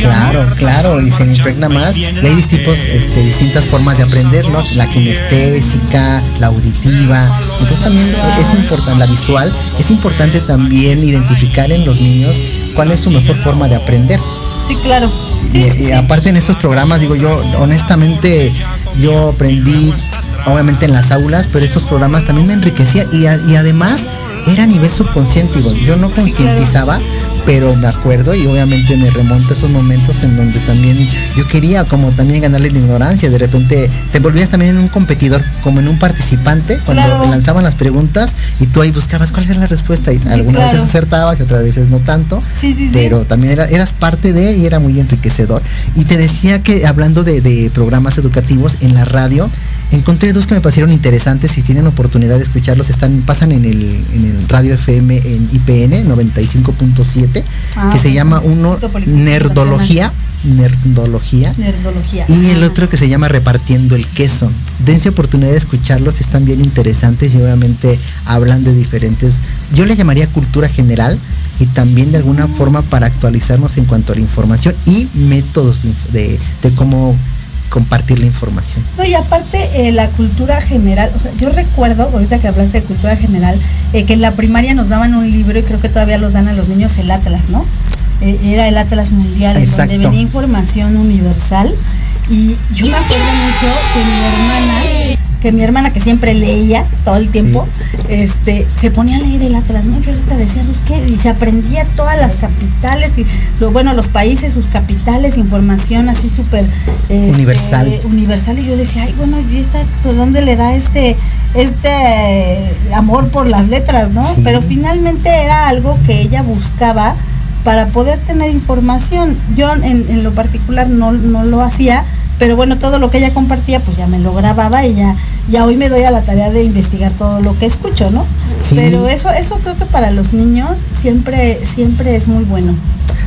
Claro, claro, y se impregna más. Y hay distintos, este, distintas formas de aprender, ¿no? La kinestésica, la auditiva. Entonces también es importante, la visual, es importante también identificar en los niños cuál es su mejor forma de aprender. Sí, claro. y, aparte en estos programas, digo yo, honestamente, yo aprendí obviamente en las aulas, pero estos programas también me enriquecían y, y además era a nivel subconsciente, yo no concientizaba, pero me acuerdo y obviamente me remonto a esos momentos en donde también yo quería como también ganarle la ignorancia, de repente te volvías también en un competidor, como en un participante, cuando te lanzaban las preguntas y tú ahí buscabas cuál era la respuesta. Y algunas veces acertabas y otras veces no tanto, pero también era, eras parte de y era muy enriquecedor. Y te decía que hablando de, de programas educativos en la radio, encontré dos que me parecieron interesantes si tienen oportunidad de escucharlos están pasan en el, en el radio FM en IPN 95.7 ah, que se llama uno nerdología nerdología nerdología y el otro que se llama repartiendo el queso. Dense oportunidad de escucharlos están bien interesantes y obviamente hablan de diferentes yo le llamaría cultura general y también de alguna forma para actualizarnos en cuanto a la información y métodos de, de cómo compartir la información. No, y aparte eh, la cultura general, o sea, yo recuerdo, ahorita que hablaste de cultura general, eh, que en la primaria nos daban un libro y creo que todavía los dan a los niños el Atlas, ¿no? Eh, era el Atlas Mundial, en donde venía información universal. Y yo me acuerdo mucho que mi hermana que mi hermana que siempre leía todo el tiempo, este, se ponía a leer el Atlas, ¿no? Yo ahorita decía, ¿qué? Y se aprendía todas las capitales, y lo, bueno, los países, sus capitales, información así súper este, universal. Universal. Y yo decía, ay, bueno, ¿y esta, dónde le da este, este amor por las letras, no? Pero finalmente era algo que ella buscaba para poder tener información. Yo en, lo particular no, no lo hacía, pero bueno, todo lo que ella compartía, pues ya me lo grababa y ya, ya hoy me doy a la tarea de investigar todo lo que escucho, ¿no? Pero eso, eso creo que para los niños siempre, siempre es muy bueno.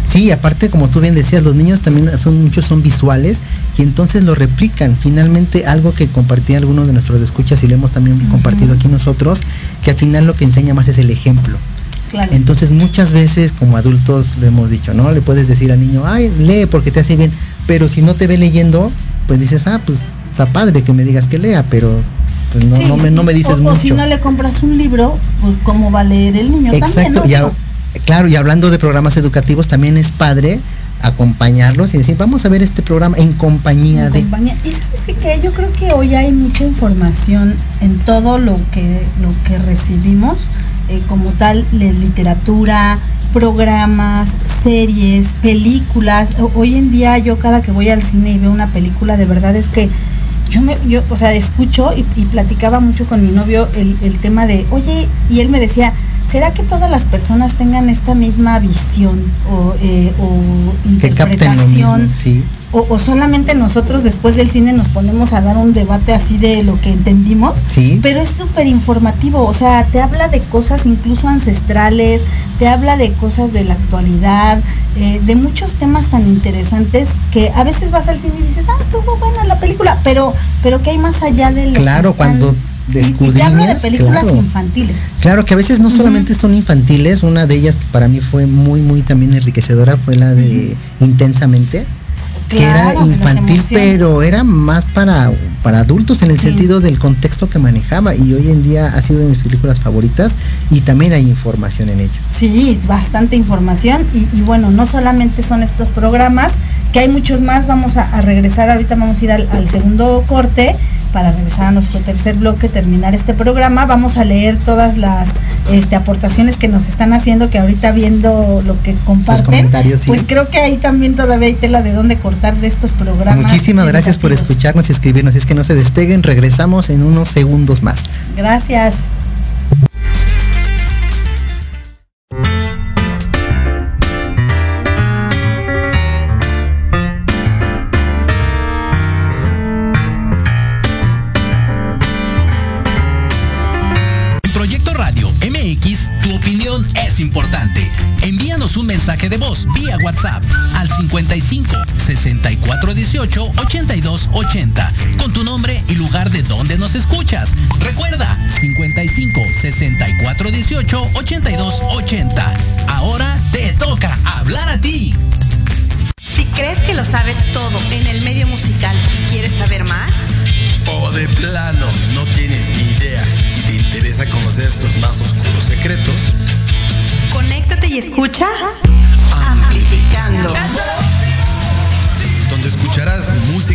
Sí, aparte como tú bien decías, los niños también son muchos son visuales y entonces lo replican. Finalmente algo que compartía algunos de nuestros escuchas y lo hemos también compartido aquí nosotros, que al final lo que enseña más es el ejemplo. Entonces muchas veces como adultos le hemos dicho, ¿no? Le puedes decir al niño, ay, lee porque te hace bien, pero si no te ve leyendo, pues dices, ah, pues está padre que me digas que lea, pero pues no, no, me, no me dices mucho. O si no le compras un libro, pues cómo va a leer el niño Exacto, también, claro, y hablando de programas educativos, también es padre acompañarlos y decir, vamos a ver este programa en compañía de... Compañía. Y sabes que yo creo que hoy hay mucha información en todo lo que, lo que recibimos, eh, como tal, de literatura, programas, series, películas. Hoy en día yo cada que voy al cine y veo una película, de verdad es que yo me, yo, o sea, escucho y, platicaba mucho con mi novio el, el, tema de, oye, y él me decía, ¿será que todas las personas tengan esta misma visión o, eh, o Que capten lo mismo, interpretación? sí. O, o solamente nosotros después del cine nos ponemos a dar un debate así de lo que entendimos, Sí. pero es súper informativo, o sea, te habla de cosas incluso ancestrales, te habla de cosas de la actualidad, eh, de muchos temas tan interesantes que a veces vas al cine y dices, ah, estuvo buena la película, pero, pero que hay más allá de lo Claro, que están- cuando y- y, te hablo de películas claro. infantiles. Claro que a veces no solamente son infantiles, una de ellas que para mí fue muy, muy también enriquecedora fue la de Intensamente, que era infantil, pero era más para, para adultos en el sentido del contexto que manejaba y hoy en día ha sido de mis películas favoritas y también hay información en ello. Sí, bastante información y, y bueno, no solamente son estos programas, que hay muchos más, vamos a, a regresar, ahorita vamos a ir al, al segundo corte para regresar a nuestro tercer bloque, terminar este programa, vamos a leer todas las este, aportaciones que nos están haciendo, que ahorita viendo lo que comparten, sí. pues creo que ahí también todavía hay tela de dónde cortar de estos programas. Muchísimas gracias por escucharnos y escribirnos, es que no se despeguen, regresamos en unos segundos más. Gracias. Vía WhatsApp al 55 64 18 82 80 con tu nombre y lugar de donde nos escuchas. Recuerda 55 64 18 82 80. Ahora te toca hablar a ti. Si crees que lo sabes todo en el medio musical y quieres saber más, O de plano no tienes ni idea y te interesa conocer sus más oscuros secretos, conéctate y escucha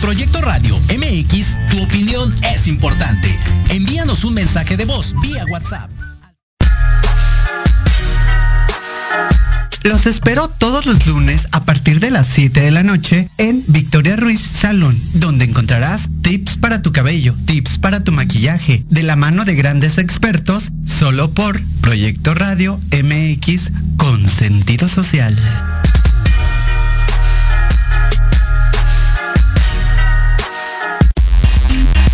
Proyecto Radio MX, tu opinión es importante. Envíanos un mensaje de voz vía WhatsApp. Los espero todos los lunes a partir de las 7 de la noche en Victoria Ruiz Salón, donde encontrarás tips para tu cabello, tips para tu maquillaje, de la mano de grandes expertos, solo por Proyecto Radio MX con sentido social.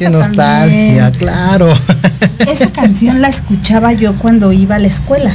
Qué nostalgia, también. claro. <laughs> Esa canción la escuchaba yo cuando iba a la escuela,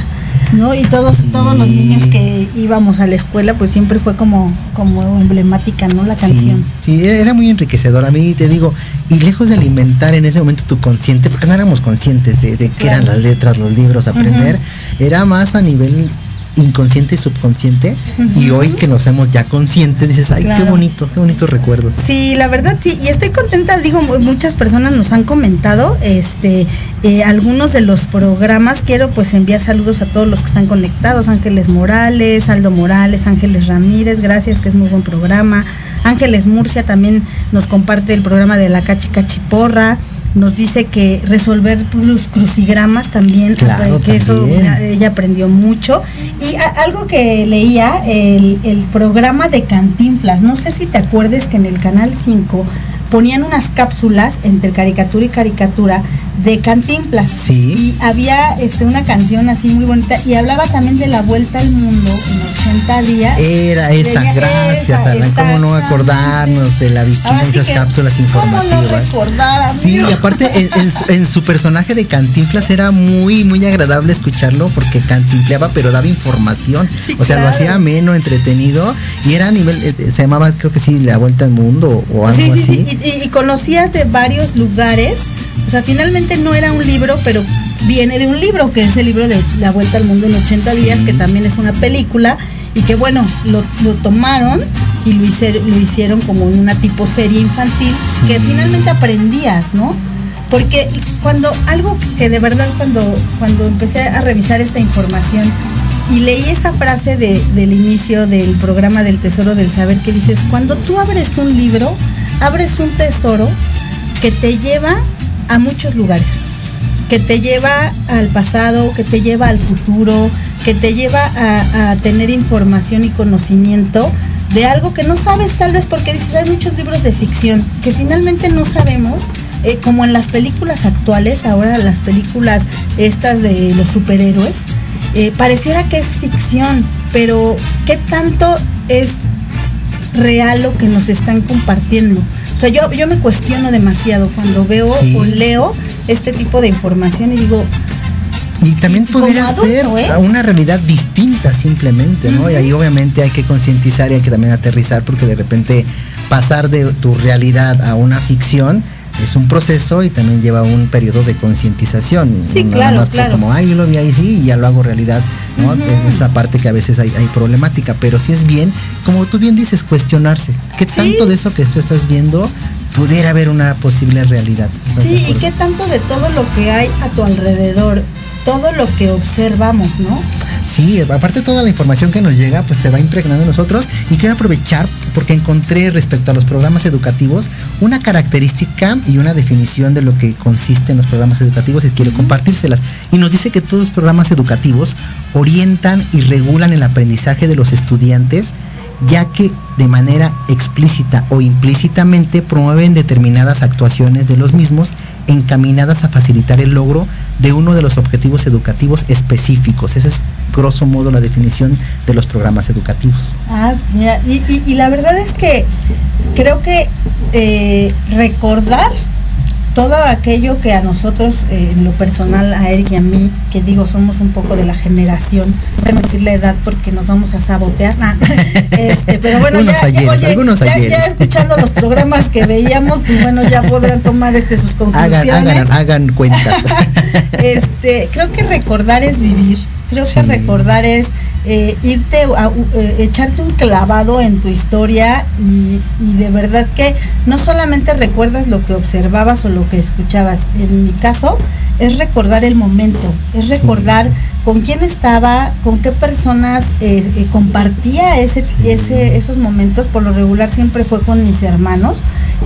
¿no? Y todos, todos los niños que íbamos a la escuela, pues siempre fue como, como emblemática, ¿no? La canción. Sí, sí, era muy enriquecedor. A mí te digo, y lejos de alimentar en ese momento tu consciente, porque no éramos conscientes de, de qué eran las letras, los libros, aprender, era más a nivel inconsciente y subconsciente. Y hoy que nos hacemos ya conscientes, dices, ay, qué bonito, qué bonitos recuerdos. Sí, la verdad sí, y estoy contenta, digo, mu- muchas personas nos han comentado, este, eh, algunos de los programas, quiero pues enviar saludos a todos los que están conectados, Ángeles Morales, Aldo Morales, Ángeles Ramírez, gracias, que es muy buen programa, Ángeles Murcia también nos comparte el programa de la Cachi Cachiporra, nos dice que resolver los crucigramas también, Claro, que eso también. ella aprendió mucho. Y a- algo que leía, el, el programa de Cantinflas, no sé si te acuerdes que en el Canal 5 ponían unas cápsulas entre caricatura y caricatura de Cantinflas. Sí. Y había este, una canción así muy bonita y hablaba también de la vuelta al mundo en 80 días. Era esa, Ella- gracias, esa, Alan. ¿Cómo no acordarnos de la vikinga Ahora y sí esas que, cápsulas ¿Cómo no informativas? recordar, Sí, y aparte en, en su- en su personaje de Cantinflas era muy, muy agradable escucharlo porque cantinfleaba, pero daba información. Sí, o sea, lo hacía ameno, entretenido y era a nivel, eh, se llamaba, creo que sí, La Vuelta al Mundo o algo Sí, sí, así. sí, y, y- y conocías de varios lugares. O sea, finalmente no era un libro, pero viene de un libro, que es el libro de La Vuelta al Mundo en 80 Sí. días, que también es una película, y que bueno, lo, lo tomaron y lo hicieron, lo hicieron como en una tipo serie infantil, que finalmente aprendías, ¿no? Porque cuando algo que de verdad cuando, cuando empecé a revisar esta información y leí esa frase de- del inicio del programa del Tesoro del Saber que dices, cuando tú abres un libro, abres un tesoro que te lleva a muchos lugares, que te lleva al pasado, que te lleva al futuro, que te lleva a, tener información y conocimiento de algo que no sabes tal vez porque dices, hay muchos libros de ficción que finalmente no sabemos, eh, como en las películas actuales, ahora las películas estas de los superhéroes, eh, pareciera que es ficción, pero ¿qué tanto es real lo que nos están compartiendo? O sea, yo, yo me cuestiono demasiado cuando veo Sí. o leo este tipo de información y digo, Y también adulto, ser ¿eh? una realidad distinta simplemente, ¿no? Y ahí obviamente hay que concientizar y hay que también aterrizar porque de repente pasar de tu realidad a una ficción es un proceso y también lleva un periodo de concientización. Sí, no claro, nada más claro. como, ay, yo lo vi ahí sí y ya lo hago realidad, ¿no? Es esa parte que a veces hay, hay problemática, pero sí es bien, como tú bien dices, cuestionarse. ¿Qué Sí. tanto de eso que tú estás viendo pudiera haber una posible realidad? ¿Estás de Sí, y qué tanto de todo lo que hay a tu alrededor, todo lo que observamos, ¿no? Sí, aparte toda la información que nos llega, pues se va impregnando en nosotros. Y quiero aprovechar porque encontré respecto a los programas educativos una característica y una definición de lo que consiste en los programas educativos y quiero compartírselas. Y nos dice que todos los programas educativos orientan y regulan el aprendizaje de los estudiantes ya que de manera explícita o implícitamente promueven determinadas actuaciones de los mismos encaminadas a facilitar el logro de uno de los objetivos educativos específicos. Esa es grosso modo la definición de los programas educativos. Ah, mira, y, y- la verdad es que creo que eh, recordar todo aquello que a nosotros, eh, en lo personal, a Eric y a mí, que digo, somos un poco de la generación, no decir la edad porque nos vamos a sabotear, nah, <laughs> este, pero bueno, ya, ayeres, oye, algunos ya- ya escuchando los programas que veíamos, pues bueno, ya podrán tomar este sus conclusiones. Hagan, hagan, hagan cuentas. <laughs> este, creo que recordar es vivir. Creo que recordar es eh, irte a eh, echarte un clavado en tu historia y, y de verdad que no solamente recuerdas lo que observabas o lo que escuchabas. En mi caso es recordar el momento, es recordar con quién estaba, con qué personas eh, eh, compartía ese, ese, esos momentos. Por lo regular siempre fue con mis hermanos,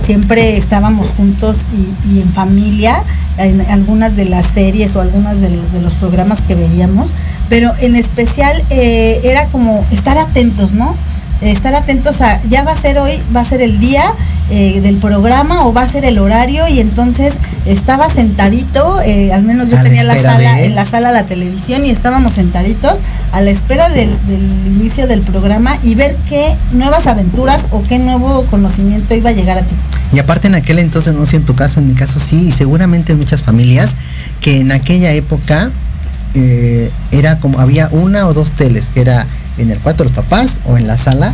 siempre estábamos juntos y, y en familia, en algunas de las series o algunas de, de los programas que veíamos, pero en especial eh, era como estar atentos, ¿no? estar atentos a, ya va a ser hoy, va a ser el día eh, del programa o va a ser el horario y entonces estaba sentadito, eh, al menos yo A la tenía la espera sala, de- en la sala la televisión y estábamos sentaditos a la espera del, del inicio del programa y ver qué nuevas aventuras o qué nuevo conocimiento iba a llegar a ti. Y aparte en aquel entonces, no sé en tu caso, en mi caso sí, y seguramente en muchas familias, que en aquella época eh, era como, había una o dos teles, que era en el cuarto de los papás o en la sala,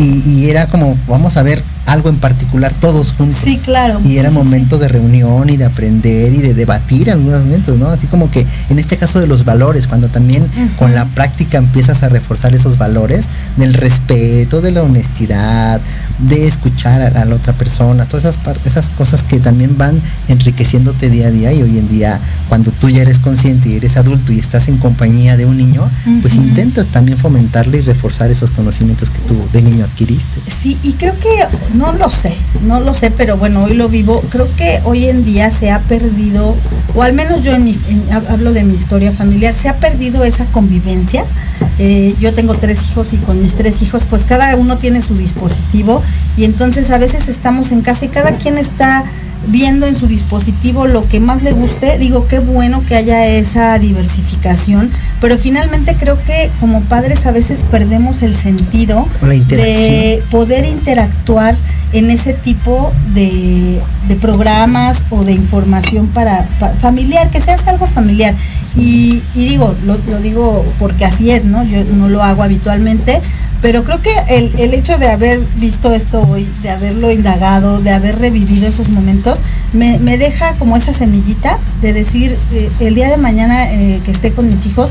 y, y era como, vamos a ver algo en particular todos juntos. Sí, claro. Y era Sí, sí, momento de reunión y de aprender y de debatir en algunos momentos, ¿no? Así como que en este caso de los valores, cuando también con la práctica empiezas a reforzar esos valores del respeto, de la honestidad, de escuchar a, a la otra persona, todas esas, esas cosas que también van enriqueciéndote día a día y hoy en día cuando tú ya eres consciente y eres adulto y estás en compañía de un niño, pues intentas también y reforzar esos conocimientos que tú de niño adquiriste. Sí, y creo que, no lo sé, no lo sé, pero bueno, hoy lo vivo. Creo que hoy en día se ha perdido, o al menos yo en mi, en- hab- hablo de mi historia familiar, se ha perdido esa convivencia. Eh, yo tengo tres hijos y con mis tres hijos, pues cada uno tiene su dispositivo y entonces a veces estamos en casa y cada quien está viendo en su dispositivo lo que más le guste. Digo, qué bueno que haya esa diversificación, pero finalmente creo que como padres a veces perdemos el sentido de poder interactuar en ese tipo de, programas o de información para, familiar, que seas algo familiar. Y, digo, lo, lo, digo porque así es, ¿no? Yo no lo hago habitualmente, pero creo que el, el, hecho de haber visto esto hoy, de haberlo indagado, de haber revivido esos momentos, me, me deja como esa semillita de decir, eh, el día de mañana eh, que esté con mis hijos,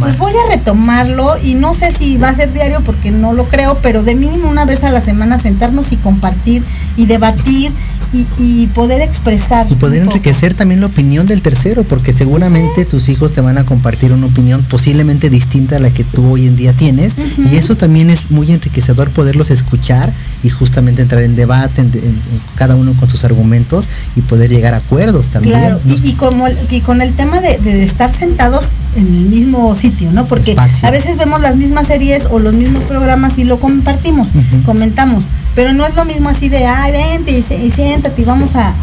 pues voy a retomarlo y no sé si va a ser diario porque no lo creo, pero de mínimo una vez a la semana sentarnos y compartir y debatir y, poder expresar. Y poder enriquecer también la opinión del tercero, porque seguramente tus hijos te van a compartir una opinión posiblemente distinta a la que tú hoy en día tienes. Y eso también es muy enriquecedor poderlos escuchar y justamente entrar en debate, en, cada uno con sus argumentos y poder llegar a acuerdos también. Claro, y, como y con el tema de, estar sentados en el mismo sitio, ¿no? Porque a veces vemos las mismas series o los mismos programas y lo compartimos, comentamos, pero no es lo mismo así de, ay, vente y, siéntate y vamos a,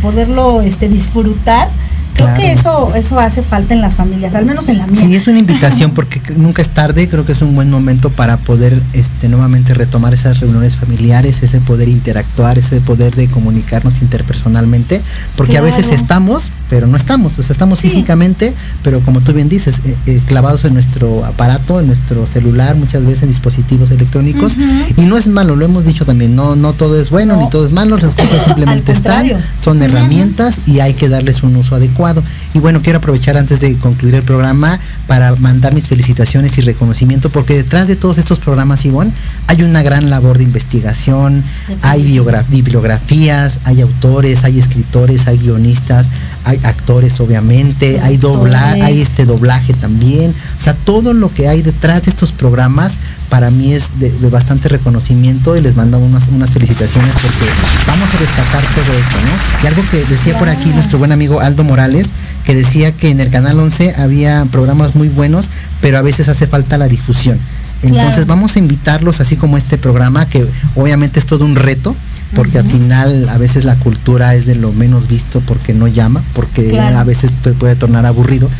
poderlo este, disfrutar Creo que eso, eso hace falta en las familias, al menos en la mía. Sí, es una <laughs> invitación porque nunca es tarde, creo que es un buen momento para poder este, nuevamente retomar esas reuniones familiares, ese poder interactuar, ese poder de comunicarnos interpersonalmente, porque a veces estamos, pero no estamos, o sea, estamos físicamente, pero como tú bien dices, eh, eh, clavados en nuestro aparato, en nuestro celular, muchas veces en dispositivos electrónicos, y no es malo, lo hemos dicho también, no, no todo es bueno ni todo es malo, las cosas <coughs> simplemente están, son herramientas y hay que darles un uso adecuado. Y bueno, quiero aprovechar antes de concluir el programa para mandar mis felicitaciones y reconocimiento, porque detrás de todos estos programas, Ivonne, hay una gran labor de investigación, hay bibliografías, hay autores, hay escritores, hay guionistas, hay actores obviamente, hay doblaje, hay este doblaje también. O sea, todo lo que hay detrás de estos programas para mí es de, bastante reconocimiento y les mando unas, unas, felicitaciones porque vamos a rescatar todo esto, ¿no? Y algo que decía por aquí nuestro buen amigo Aldo Morales, que decía que en el Canal 11 había programas muy buenos, pero a veces hace falta la difusión. Entonces vamos a invitarlos, así como este programa, que obviamente es todo un reto, porque al final a veces la cultura es de lo menos visto porque no llama, porque a veces puede tornar aburrido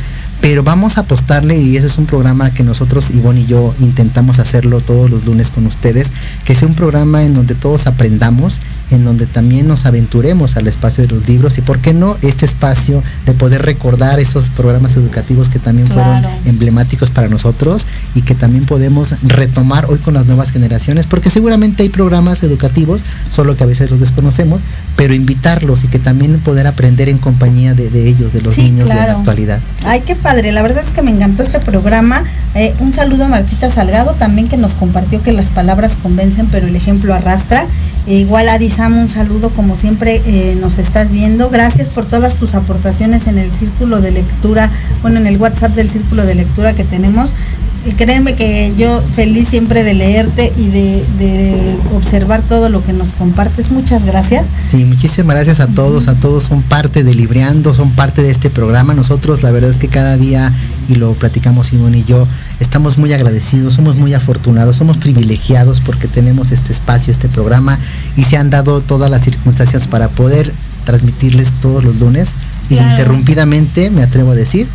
pero vamos a apostarle y ese es un programa que nosotros, Ivonne y yo, intentamos hacerlo todos los lunes con ustedes, que sea un programa en donde todos aprendamos, en donde también nos aventuremos al espacio de los libros y, ¿por qué no?, este espacio de poder recordar esos programas educativos que también fueron emblemáticos para nosotros y que también podemos retomar hoy con las nuevas generaciones, porque seguramente hay programas educativos, solo que a veces los desconocemos, pero invitarlos y que también poder aprender en compañía de, ellos, de los niños de la actualidad. Ay, qué padre, la verdad es que me encantó este programa. Eh, un saludo a Martita Salgado también que nos compartió que las palabras convencen, pero el ejemplo arrastra. E igual a Sam, un saludo como siempre eh, nos estás viendo. Gracias por todas tus aportaciones en el círculo de lectura, bueno, en el WhatsApp del círculo de lectura que tenemos y créeme que yo feliz siempre de leerte y de, observar todo lo que nos compartes. Muchas gracias. Sí, muchísimas gracias a todos, a todos son parte de Libreando, son parte de este programa. Nosotros la verdad es que cada día, y lo platicamos Simón y yo, estamos muy agradecidos, somos muy afortunados, somos privilegiados porque tenemos este espacio, este programa, y se han dado todas las circunstancias para poder transmitirles todos los lunes, interrumpidamente, me atrevo a decir,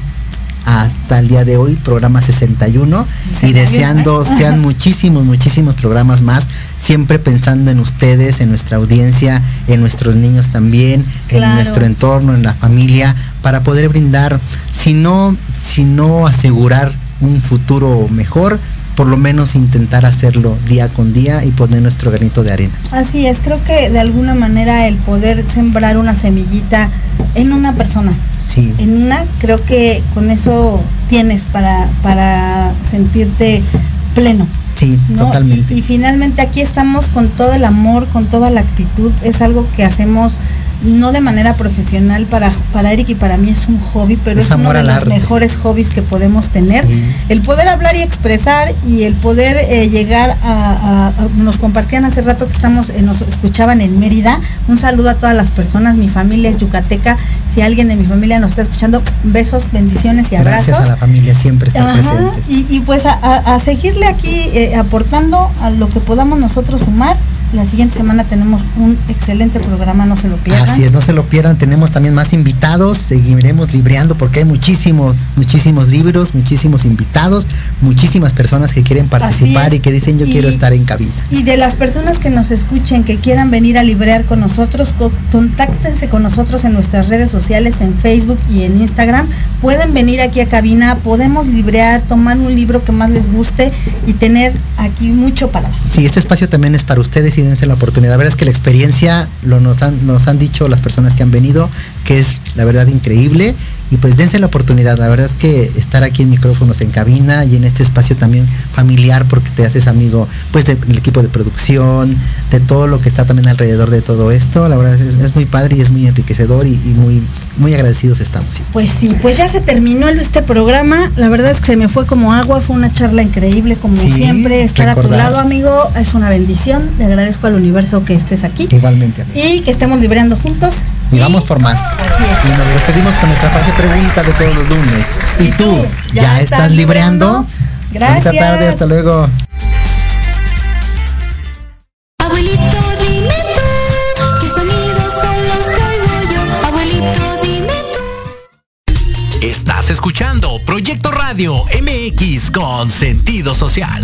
hasta el día de hoy, programa 61, y deseando <laughs> sean muchísimos, muchísimos programas más, siempre pensando en ustedes, en nuestra audiencia, en nuestros niños también, en nuestro entorno, en la familia, para poder brindar, si no, si no asegurar un futuro mejor, por lo menos intentar hacerlo día con día y poner nuestro granito de arena. Así es, creo que de alguna manera el poder sembrar una semillita en una persona, en una, creo que con eso tienes para, para sentirte pleno. Sí, totalmente. y, finalmente aquí estamos con todo el amor, con toda la actitud. Es algo que hacemos no de manera profesional para, para Eric y para mí es un hobby, pero es, uno de los mejores hobbies que podemos tener. El poder hablar y expresar y el poder eh, llegar a, nos compartían hace rato que estamos, eh, nos escuchaban en Mérida. Un saludo a todas las personas, mi familia es yucateca. Si alguien de mi familia nos está escuchando, besos, bendiciones y abrazos. Gracias a la familia siempre está presente. Y, pues a, seguirle aquí eh, aportando a lo que podamos nosotros sumar La siguiente semana tenemos un excelente programa, no se lo pierdan. Así es, no se lo pierdan. Tenemos también más invitados. Seguiremos libreando porque hay muchísimos, muchísimos libros, muchísimos invitados, muchísimas personas que quieren participar y que dicen yo quiero estar en cabina. Y de las personas que nos escuchen, que quieran venir a librear con nosotros, contáctense con nosotros en nuestras redes sociales, en Facebook y en Instagram. Pueden venir aquí a cabina, podemos librear, tomar un libro que más les guste y tener aquí mucho para Sí, este espacio también es para ustedes y dense la oportunidad. La verdad es que la experiencia lo nos han, nos han dicho las personas que han venido, que es la verdad increíble y pues dense la oportunidad. La verdad es que estar aquí en micrófonos en cabina y en este espacio también familiar porque te haces amigo pues del equipo de producción, de todo lo que está también alrededor de todo esto. La verdad es, muy padre y es muy enriquecedor y, muy, muy agradecidos estamos. Pues sí, pues ya se terminó este programa. La verdad es que se me fue como agua, fue una charla increíble como siempre. Estar a tu lado, amigo, es una bendición. Le agradezco al universo que estés aquí. Igualmente. Y que estemos libreando juntos. Y, vamos por más. Y nos despedimos con nuestra frase pregunta de todos los lunes. ¿Y, tú? ¿Ya, estás libreando? Gracias. Buena tarde, hasta luego. Abuelito, dime tú, ¿qué sonidos son los que oigo yo? Abuelito, dime tú. Estás escuchando Proyecto Radio MX con sentido social.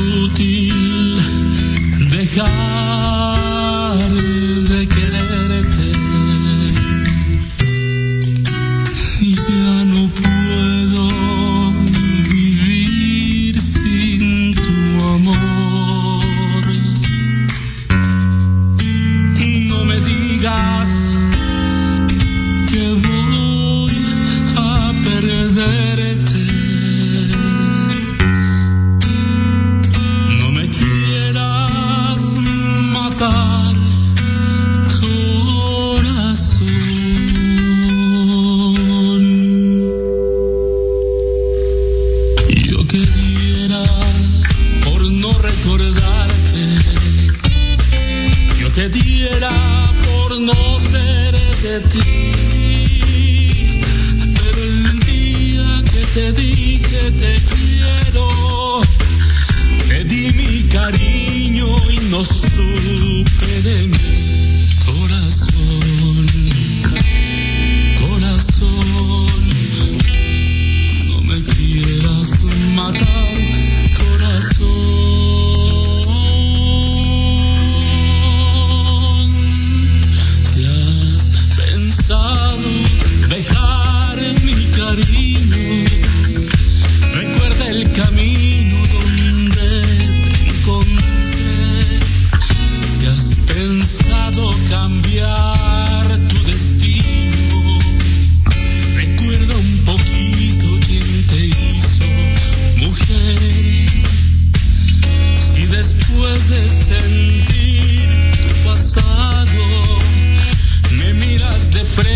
Inútil dejar